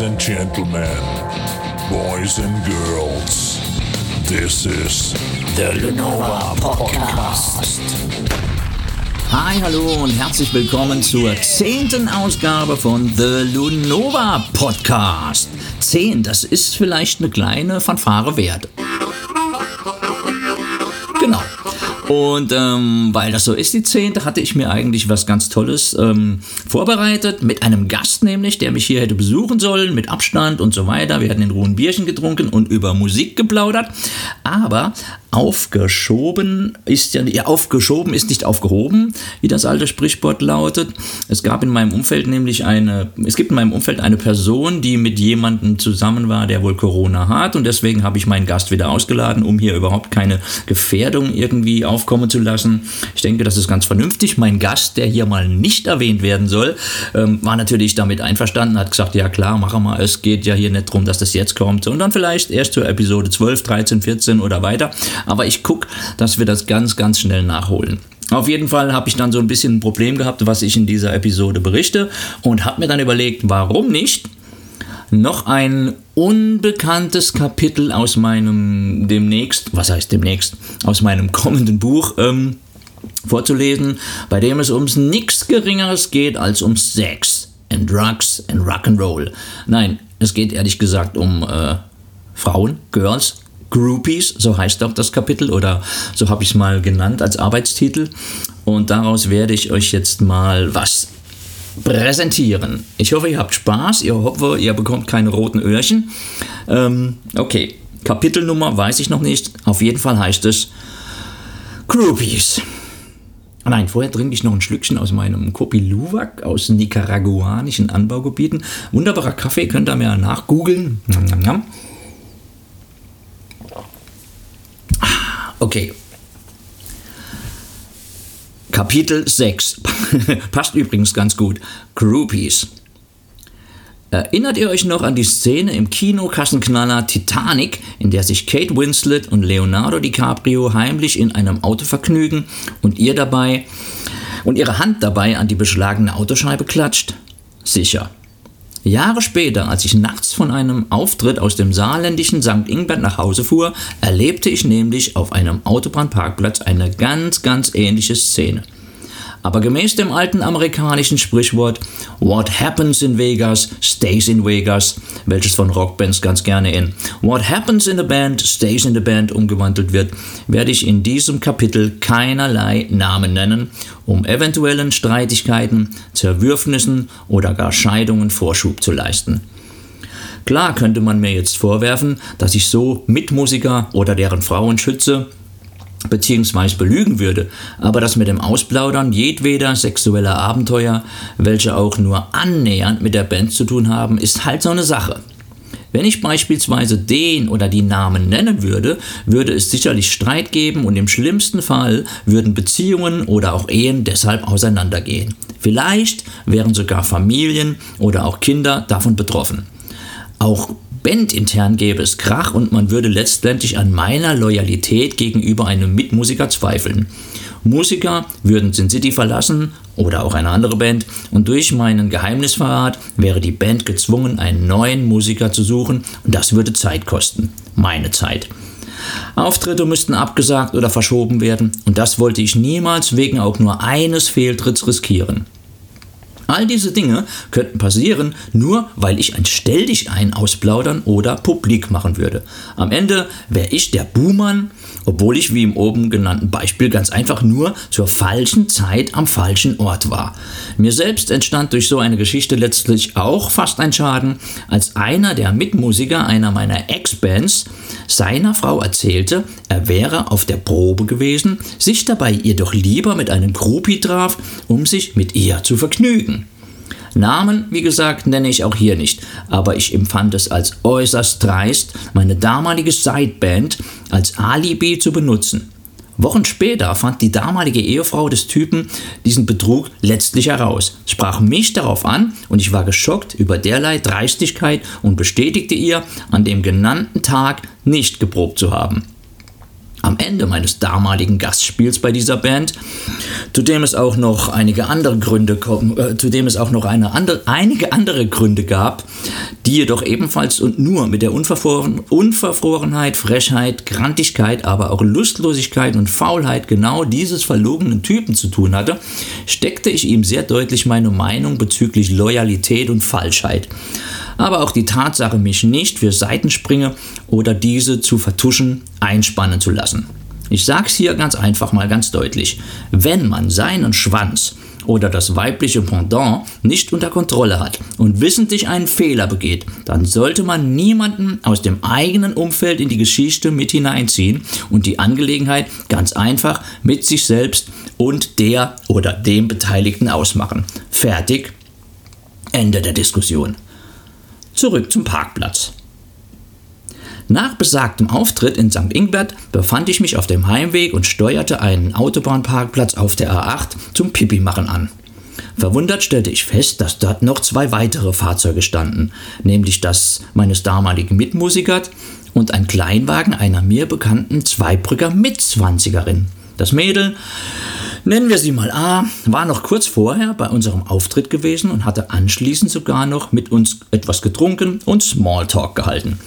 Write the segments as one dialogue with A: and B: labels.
A: Ladies and gentlemen, boys and girls, this is
B: The Lenova Podcast. Hi, hallo und herzlich willkommen zur zehnten Ausgabe von The Lunova Podcast. Zehn, das ist vielleicht eine kleine Fanfare wert. Genau. Und ähm, weil das so ist, die zehnte, hatte ich mir eigentlich was ganz Tolles ähm, vorbereitet. Mit einem Gast nämlich, der mich hier hätte besuchen sollen, mit Abstand und so weiter. Wir hatten in Ruhe ein Bierchen getrunken und über Musik geplaudert. Aber aufgeschoben ist ja, ja aufgeschoben ist nicht aufgehoben, wie das alte Sprichwort lautet. Es gab in meinem Umfeld nämlich eine, es gibt in meinem Umfeld eine Person, die mit jemandem zusammen war, der wohl Corona hat und deswegen habe ich meinen Gast wieder ausgeladen, um hier überhaupt keine Gefährdung irgendwie aufkommen zu lassen. Ich denke, das ist ganz vernünftig. Mein Gast, der hier mal nicht erwähnt werden soll, ähm, war natürlich damit einverstanden, hat gesagt, ja klar, machen wir, es geht ja hier nicht darum, dass das jetzt kommt, sondern vielleicht erst zur Episode 12, 13, 14 oder weiter. Aber ich gucke, dass wir das ganz, ganz schnell nachholen. Auf jeden Fall habe ich dann so ein bisschen ein Problem gehabt, was ich in dieser Episode berichte und habe mir dann überlegt, warum nicht noch ein unbekanntes Kapitel aus meinem demnächst, was heißt demnächst, aus meinem kommenden Buch ähm, vorzulesen, bei dem es ums nichts Geringeres geht als um Sex and Drugs and Rock'n'Roll. Nein, es geht ehrlich gesagt um äh, Frauen, Girls, Groupies, so heißt auch das Kapitel oder so habe ich es mal genannt als Arbeitstitel. Und daraus werde ich euch jetzt mal was präsentieren. Ich hoffe, ihr habt Spaß. Ich hoffe, ihr bekommt keine roten Öhrchen. Ähm, okay, Kapitelnummer weiß ich noch nicht. Auf jeden Fall heißt es Groupies. Nein, vorher trinke ich noch ein Schlückchen aus meinem Kopi Luwak aus nicaraguanischen Anbaugebieten. Wunderbarer Kaffee, könnt ihr mir nachgoogeln. Okay. Kapitel 6. Passt übrigens ganz gut. Groupies. Erinnert ihr euch noch an die Szene im Kinokassenknaller Titanic, in der sich Kate Winslet und Leonardo DiCaprio heimlich in einem Auto vergnügen und ihr dabei und ihre Hand dabei an die beschlagene Autoscheibe klatscht? Sicher. Jahre später, als ich nachts von einem Auftritt aus dem saarländischen St. Ingbert nach Hause fuhr, erlebte ich nämlich auf einem Autobahnparkplatz eine ganz, ganz ähnliche Szene. Aber gemäß dem alten amerikanischen Sprichwort What happens in Vegas stays in Vegas, welches von Rockbands ganz gerne in What happens in the band stays in the band umgewandelt wird, werde ich in diesem Kapitel keinerlei Namen nennen, um eventuellen Streitigkeiten, Zerwürfnissen oder gar Scheidungen Vorschub zu leisten. Klar könnte man mir jetzt vorwerfen, dass ich so Mitmusiker oder deren Frauen schütze, beziehungsweise belügen würde, aber das mit dem Ausplaudern jedweder sexueller Abenteuer, welche auch nur annähernd mit der Band zu tun haben, ist halt so eine Sache. Wenn ich beispielsweise den oder die Namen nennen würde, würde es sicherlich Streit geben und im schlimmsten Fall würden Beziehungen oder auch Ehen deshalb auseinandergehen. Vielleicht wären sogar Familien oder auch Kinder davon betroffen. Auch bandintern gäbe es Krach und man würde letztendlich an meiner Loyalität gegenüber einem Mitmusiker zweifeln. Musiker würden Sin City verlassen oder auch eine andere Band und durch meinen Geheimnisverrat wäre die Band gezwungen, einen neuen Musiker zu suchen und das würde Zeit kosten. Meine Zeit. Auftritte müssten abgesagt oder verschoben werden und das wollte ich niemals wegen auch nur eines Fehltritts riskieren. All diese Dinge könnten passieren, nur weil ich ein Stell dich ein ausplaudern oder publik machen würde. Am Ende wäre ich der Buhmann, obwohl ich wie im oben genannten Beispiel ganz einfach nur zur falschen Zeit am falschen Ort war. Mir selbst entstand durch so eine Geschichte letztlich auch fast ein Schaden, als einer der Mitmusiker einer meiner Ex-Bands seiner Frau erzählte, er wäre auf der Probe gewesen, sich dabei jedoch lieber mit einem Groupie traf, um sich mit ihr zu vergnügen. Namen, wie gesagt, nenne ich auch hier nicht, aber ich empfand es als äußerst dreist, meine damalige Sideband als Alibi zu benutzen. Wochen später fand die damalige Ehefrau des Typen diesen Betrug letztlich heraus, sprach mich darauf an und ich war geschockt über derlei Dreistigkeit und bestätigte ihr, an dem genannten Tag nicht geprobt zu haben. Am Ende meines damaligen Gastspiels bei dieser Band, zu dem es auch noch einige andere Gründe, äh, zu dem es auch noch eine andere, einige andere Gründe gab, die jedoch ebenfalls und nur mit der Unverfroren, Unverfrorenheit, Frechheit, Grantigkeit, aber auch Lustlosigkeit und Faulheit genau dieses verlogenen Typen zu tun hatte, steckte ich ihm sehr deutlich meine Meinung bezüglich Loyalität und Falschheit. Aber auch die Tatsache, mich nicht für Seitensprünge oder diese zu vertuschen, einspannen zu lassen. Ich sag's hier ganz einfach mal ganz deutlich. Wenn man seinen Schwanz oder das weibliche Pendant nicht unter Kontrolle hat und wissentlich einen Fehler begeht, dann sollte man niemanden aus dem eigenen Umfeld in die Geschichte mit hineinziehen und die Angelegenheit ganz einfach mit sich selbst und der oder dem Beteiligten ausmachen. Fertig. Ende der Diskussion. Zurück zum Parkplatz. Nach besagtem Auftritt in St. Ingbert befand ich mich auf dem Heimweg und steuerte einen Autobahnparkplatz auf der A8 zum Pipi-Machen an. Verwundert stellte ich fest, dass dort noch zwei weitere Fahrzeuge standen, nämlich das meines damaligen Mitmusikers und ein Kleinwagen einer mir bekannten Zweibrücker Mitzwanzigerin. Das Mädel nennen wir sie mal A, war noch kurz vorher bei unserem Auftritt gewesen und hatte anschließend sogar noch mit uns etwas getrunken und Smalltalk gehalten.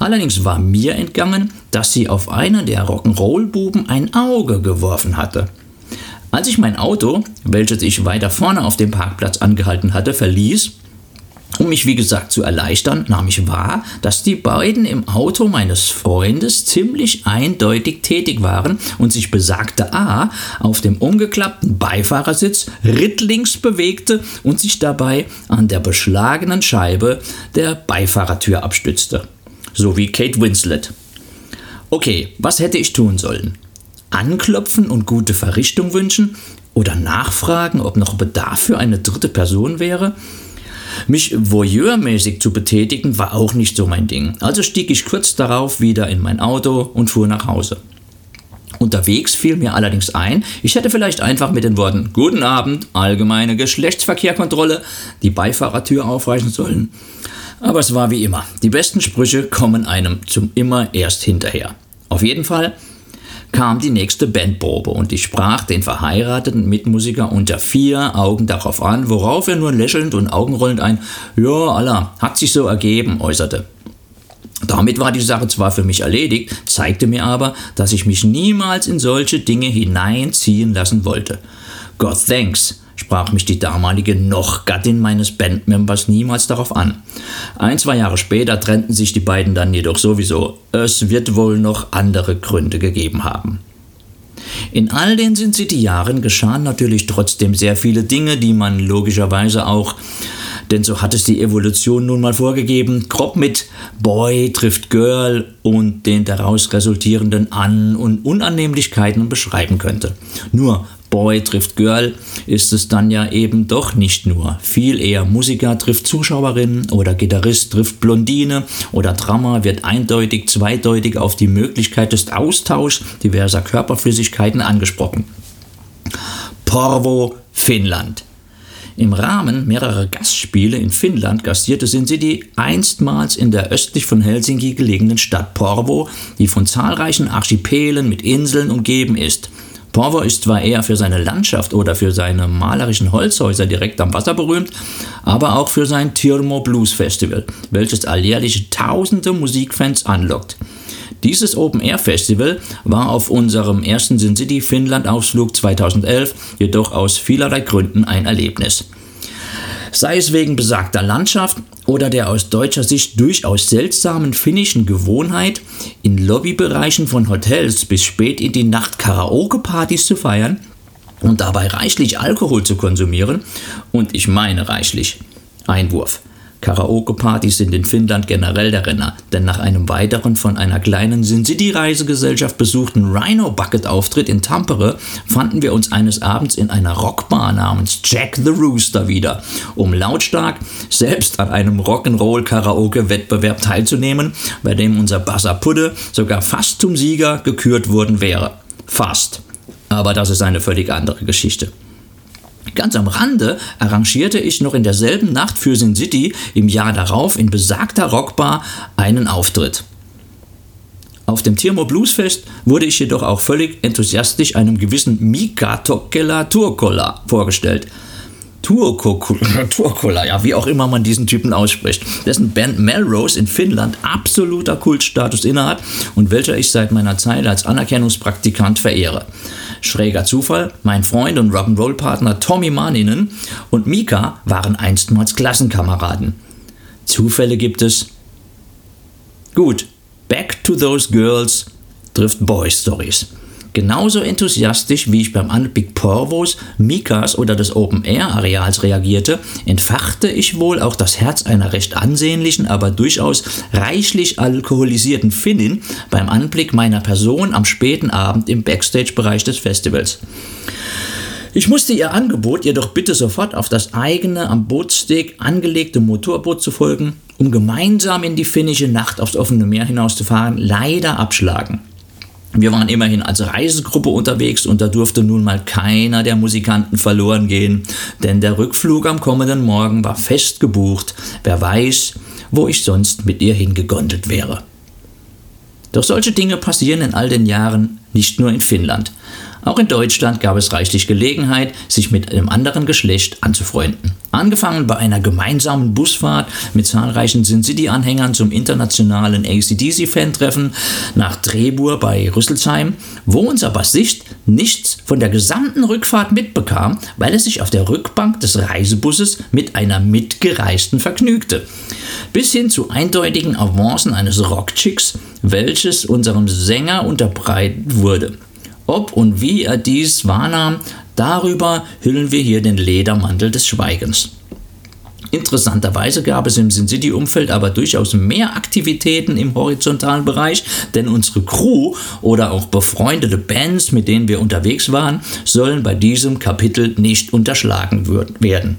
B: Allerdings war mir entgangen, dass sie auf einen der Rock'n'Roll-Buben ein Auge geworfen hatte. Als ich mein Auto, welches ich weiter vorne auf dem Parkplatz angehalten hatte, verließ, um mich wie gesagt zu erleichtern, nahm ich wahr, dass die beiden im Auto meines Freundes ziemlich eindeutig tätig waren und sich besagte A auf dem umgeklappten Beifahrersitz rittlings bewegte und sich dabei an der beschlagenen Scheibe der Beifahrertür abstützte. So wie Kate Winslet. Okay, was hätte ich tun sollen? Anklopfen und gute Verrichtung wünschen? Oder nachfragen, ob noch Bedarf für eine dritte Person wäre? Mich voyeurmäßig zu betätigen war auch nicht so mein Ding. Also stieg ich kurz darauf wieder in mein Auto und fuhr nach Hause. Unterwegs fiel mir allerdings ein, ich hätte vielleicht einfach mit den Worten Guten Abend, allgemeine Geschlechtsverkehrkontrolle die Beifahrertür aufreißen sollen. Aber es war wie immer. Die besten Sprüche kommen einem zum immer erst hinterher. Auf jeden Fall kam die nächste Bandprobe und ich sprach den verheirateten Mitmusiker unter vier Augen darauf an, worauf er nur lächelnd und augenrollend ein Ja, Allah, hat sich so ergeben äußerte. Damit war die Sache zwar für mich erledigt, zeigte mir aber, dass ich mich niemals in solche Dinge hineinziehen lassen wollte. God thanks, sprach mich die damalige noch Gattin meines Bandmembers niemals darauf an. Ein, zwei Jahre später trennten sich die beiden dann jedoch sowieso. Es wird wohl noch andere Gründe gegeben haben. In all den Sin City Jahren geschahen natürlich trotzdem sehr viele Dinge, die man logischerweise auch, denn so hat es die Evolution nun mal vorgegeben, grob mit Boy trifft Girl und den daraus resultierenden An- und Unannehmlichkeiten beschreiben könnte. Nur Boy trifft Girl ist es dann ja eben doch nicht nur. Viel eher Musiker trifft Zuschauerin oder Gitarrist trifft Blondine oder Drama wird eindeutig, zweideutig auf die Möglichkeit des Austauschs diverser Körperflüssigkeiten angesprochen. Porvo, Finnland. Im Rahmen mehrerer Gastspiele in Finnland gastierte Sin City einstmals in der östlich von Helsinki gelegenen Stadt Porvo, die von zahlreichen Archipelen mit Inseln umgeben ist. Porvo ist zwar eher für seine Landschaft oder für seine malerischen Holzhäuser direkt am Wasser berühmt, aber auch für sein Tirmo Blues Festival, welches alljährlich tausende Musikfans anlockt. Dieses Open-Air-Festival war auf unserem ersten Sin City Finnland-Ausflug 2011 jedoch aus vielerlei Gründen ein Erlebnis sei es wegen besagter Landschaft oder der aus deutscher Sicht durchaus seltsamen finnischen Gewohnheit, in Lobbybereichen von Hotels bis spät in die Nacht Karaoke-Partys zu feiern und dabei reichlich Alkohol zu konsumieren, und ich meine reichlich. Einwurf. Karaoke-Partys sind in Finnland generell der Renner, denn nach einem weiteren von einer kleinen Sin City-Reisegesellschaft besuchten Rhino Bucket-Auftritt in Tampere fanden wir uns eines Abends in einer Rockbar namens Jack the Rooster wieder, um lautstark selbst an einem Rock'n'Roll-Karaoke-Wettbewerb teilzunehmen, bei dem unser Basser Pudde sogar fast zum Sieger gekürt worden wäre. Fast. Aber das ist eine völlig andere Geschichte. Ganz am Rande arrangierte ich noch in derselben Nacht für Sin City im Jahr darauf in besagter Rockbar einen Auftritt. Auf dem Tirmo Bluesfest wurde ich jedoch auch völlig enthusiastisch einem gewissen Mika Tokkela Turkola vorgestellt. Turkola, ja, wie auch immer man diesen Typen ausspricht, dessen Band Melrose in Finnland absoluter Kultstatus innehat und welcher ich seit meiner Zeit als Anerkennungspraktikant verehre. Schräger Zufall, mein Freund und Rock'n'Roll-Partner Tommy Maninen und Mika waren einstmals Klassenkameraden. Zufälle gibt es. Gut, back to those girls trifft Boy Stories. Genauso enthusiastisch, wie ich beim Anblick Porvos, Mikas oder des Open-Air-Areals reagierte, entfachte ich wohl auch das Herz einer recht ansehnlichen, aber durchaus reichlich alkoholisierten Finnin beim Anblick meiner Person am späten Abend im Backstage-Bereich des Festivals. Ich musste ihr Angebot jedoch bitte sofort auf das eigene am Bootsteg angelegte Motorboot zu folgen, um gemeinsam in die finnische Nacht aufs offene Meer hinauszufahren, leider abschlagen. Wir waren immerhin als Reisegruppe unterwegs und da durfte nun mal keiner der Musikanten verloren gehen, denn der Rückflug am kommenden Morgen war fest gebucht. Wer weiß, wo ich sonst mit ihr hingegondelt wäre. Doch solche Dinge passieren in all den Jahren nicht nur in Finnland. Auch in Deutschland gab es reichlich Gelegenheit, sich mit einem anderen Geschlecht anzufreunden. Angefangen bei einer gemeinsamen Busfahrt mit zahlreichen Sin City-Anhängern zum internationalen ACDC-Fan-Treffen nach Trebur bei Rüsselsheim, wo unser Bassist nichts von der gesamten Rückfahrt mitbekam, weil er sich auf der Rückbank des Reisebusses mit einer Mitgereisten vergnügte. Bis hin zu eindeutigen Avancen eines Rockchicks, welches unserem Sänger unterbreitet wurde. Ob und wie er dies wahrnahm, darüber hüllen wir hier den Ledermantel des Schweigens. Interessanterweise gab es im Sin City-Umfeld aber durchaus mehr Aktivitäten im horizontalen Bereich, denn unsere Crew oder auch befreundete Bands, mit denen wir unterwegs waren, sollen bei diesem Kapitel nicht unterschlagen werden.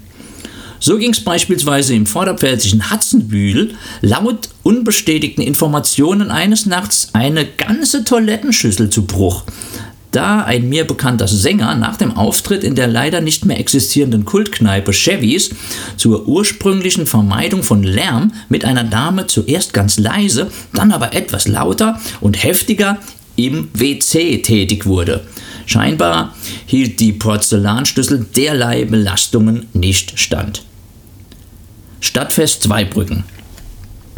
B: So ging es beispielsweise im vorderpfälzischen Hatzenbühl laut unbestätigten Informationen eines Nachts eine ganze Toilettenschüssel zu Bruch da ein mir bekannter Sänger nach dem Auftritt in der leider nicht mehr existierenden Kultkneipe Chevys zur ursprünglichen Vermeidung von Lärm mit einer Dame zuerst ganz leise, dann aber etwas lauter und heftiger im WC tätig wurde. Scheinbar hielt die Porzellanschlüssel derlei Belastungen nicht stand. Stadtfest Zweibrücken.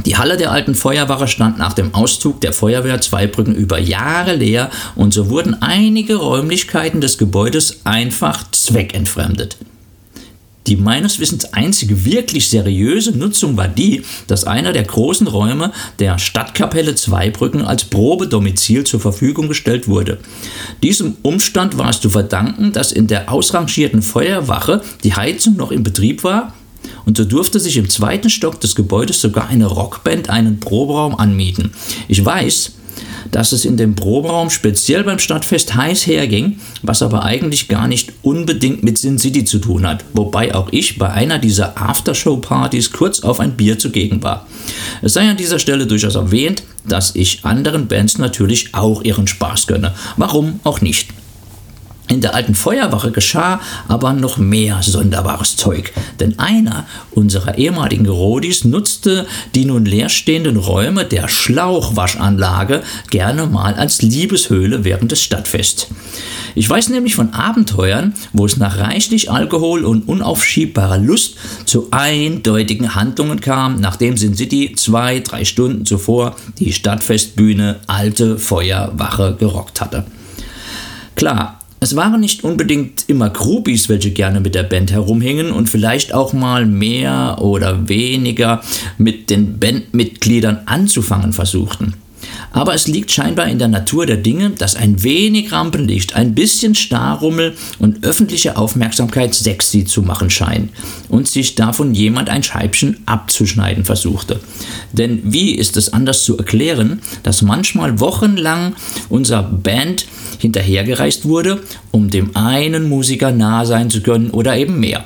B: Die Halle der alten Feuerwache stand nach dem Auszug der Feuerwehr Zweibrücken über Jahre leer und so wurden einige Räumlichkeiten des Gebäudes einfach zweckentfremdet. Die meines Wissens einzige wirklich seriöse Nutzung war die, dass einer der großen Räume der Stadtkapelle Zweibrücken als Probedomizil zur Verfügung gestellt wurde. Diesem Umstand war es zu verdanken, dass in der ausrangierten Feuerwache die Heizung noch in Betrieb war und so durfte sich im zweiten Stock des Gebäudes sogar eine Rockband einen Proberaum anmieten. Ich weiß, dass es in dem Proberaum speziell beim Stadtfest heiß herging, was aber eigentlich gar nicht unbedingt mit Sin City zu tun hat, wobei auch ich bei einer dieser Aftershow-Partys kurz auf ein Bier zugegen war. Es sei an dieser Stelle durchaus erwähnt, dass ich anderen Bands natürlich auch ihren Spaß gönne. Warum auch nicht? In der alten Feuerwache geschah aber noch mehr sonderbares Zeug, denn einer unserer ehemaligen Rodis nutzte die nun leerstehenden Räume der Schlauchwaschanlage gerne mal als Liebeshöhle während des Stadtfests. Ich weiß nämlich von Abenteuern, wo es nach reichlich Alkohol und unaufschiebbarer Lust zu eindeutigen Handlungen kam, nachdem Sin City zwei, drei Stunden zuvor die Stadtfestbühne Alte Feuerwache gerockt hatte. Klar, es waren nicht unbedingt immer Groupies, welche gerne mit der Band herumhingen und vielleicht auch mal mehr oder weniger mit den Bandmitgliedern anzufangen versuchten. Aber es liegt scheinbar in der Natur der Dinge, dass ein wenig Rampenlicht, ein bisschen Starrummel und öffentliche Aufmerksamkeit sexy zu machen scheint und sich davon jemand ein Scheibchen abzuschneiden versuchte. Denn wie ist es anders zu erklären, dass manchmal wochenlang unser Band hinterhergereist wurde, um dem einen Musiker nahe sein zu können oder eben mehr.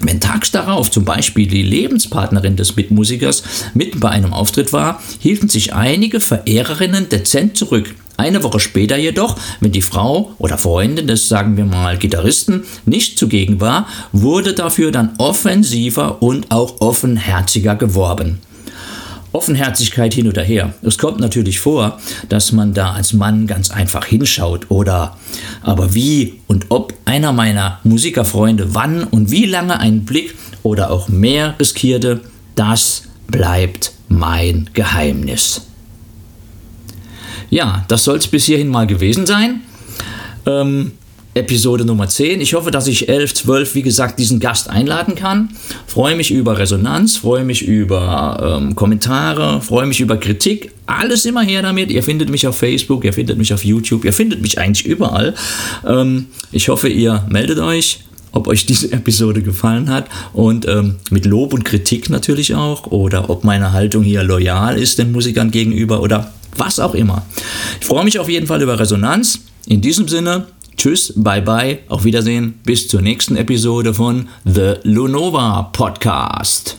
B: Wenn tags darauf zum Beispiel die Lebenspartnerin des Mitmusikers mitten bei einem Auftritt war, hielten sich einige Verehrerinnen dezent zurück. Eine Woche später jedoch, wenn die Frau oder Freundin des, sagen wir mal, Gitarristen nicht zugegen war, wurde dafür dann offensiver und auch offenherziger geworben. Offenherzigkeit hin oder her. Es kommt natürlich vor, dass man da als Mann ganz einfach hinschaut oder aber wie und ob einer meiner Musikerfreunde wann und wie lange einen Blick oder auch mehr riskierte, das bleibt mein Geheimnis. Ja, das soll es bis hierhin mal gewesen sein. Ähm, Episode Nummer 10. Ich hoffe, dass ich 11, 12, wie gesagt, diesen Gast einladen kann. Freue mich über Resonanz, freue mich über ähm, Kommentare, freue mich über Kritik. Alles immer her damit. Ihr findet mich auf Facebook, ihr findet mich auf YouTube, ihr findet mich eigentlich überall. Ähm, ich hoffe, ihr meldet euch ob euch diese Episode gefallen hat und ähm, mit Lob und Kritik natürlich auch oder ob meine Haltung hier loyal ist den Musikern gegenüber oder was auch immer. Ich freue mich auf jeden Fall über Resonanz. In diesem Sinne, tschüss, bye bye, auf Wiedersehen, bis zur nächsten Episode von The Lunova Podcast.